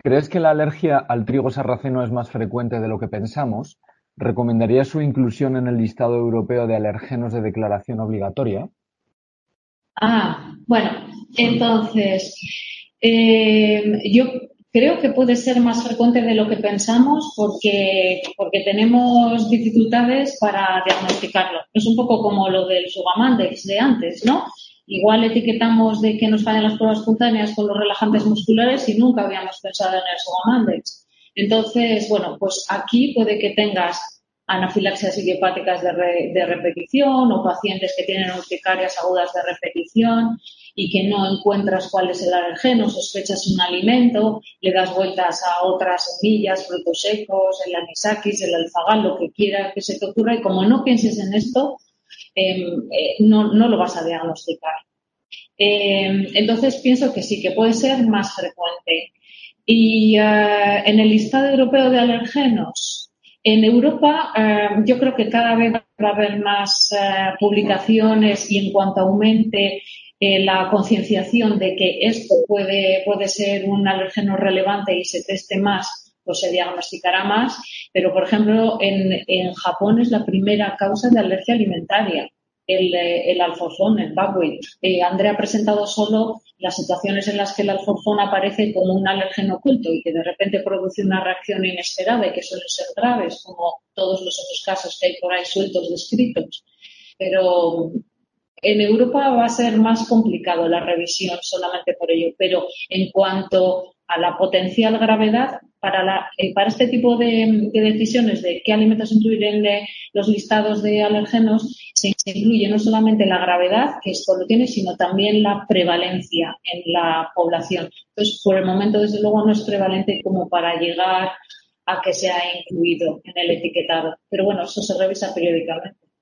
¿Crees que la alergia al trigo sarraceno es más frecuente de lo que pensamos? ¿Recomendarías su inclusión en el listado europeo de alergenos de declaración obligatoria? Ah, bueno, entonces, eh, yo creo que puede ser más frecuente de lo que pensamos porque, porque tenemos dificultades para diagnosticarlo. Es un poco como lo del Sugamandex de antes, ¿no? Igual etiquetamos de que nos fallan las pruebas espontáneas con los relajantes musculares y nunca habíamos pensado en el Sugamandex. Entonces, bueno, pues aquí puede que tengas anafilaxias idiopáticas de, de, repetición o pacientes que tienen urticarias agudas de repetición y que no encuentras cuál es el alergeno, sospechas un alimento, le das vueltas a otras semillas, frutos secos, el anisakis, el alfagal, lo que quiera que se te ocurra y como no pienses en esto, no, no, lo vas a diagnosticar. Eh, entonces pienso que sí, que puede ser más frecuente. Y en el listado europeo de alergenos, en Europa, eh, yo creo que cada vez va a haber más eh, publicaciones y en cuanto aumente eh, la concienciación de que esto puede, puede ser un alérgeno relevante y se teste más, pues se diagnosticará más. Pero, por ejemplo, en, en Japón es la primera causa de alergia alimentaria el, el alforfón, el buckwheat. Andrea ha presentado solo las situaciones en las que el alforfón aparece como un alérgeno oculto y que de repente produce una reacción inesperada y que suelen ser graves, como todos los otros casos que hay por ahí sueltos descritos. Pero en Europa va a ser más complicado la revisión solamente por ello. Pero en cuanto a la potencial gravedad, para, la, eh, para este tipo de, decisiones de qué alimentos incluir en los listados de alergenos, se, incluye no solamente la gravedad, que esto lo tiene, sino también la prevalencia en la población. Entonces, por el momento, desde luego, no es prevalente como para llegar a que sea incluido en el etiquetado. Pero bueno, eso se revisa periódicamente.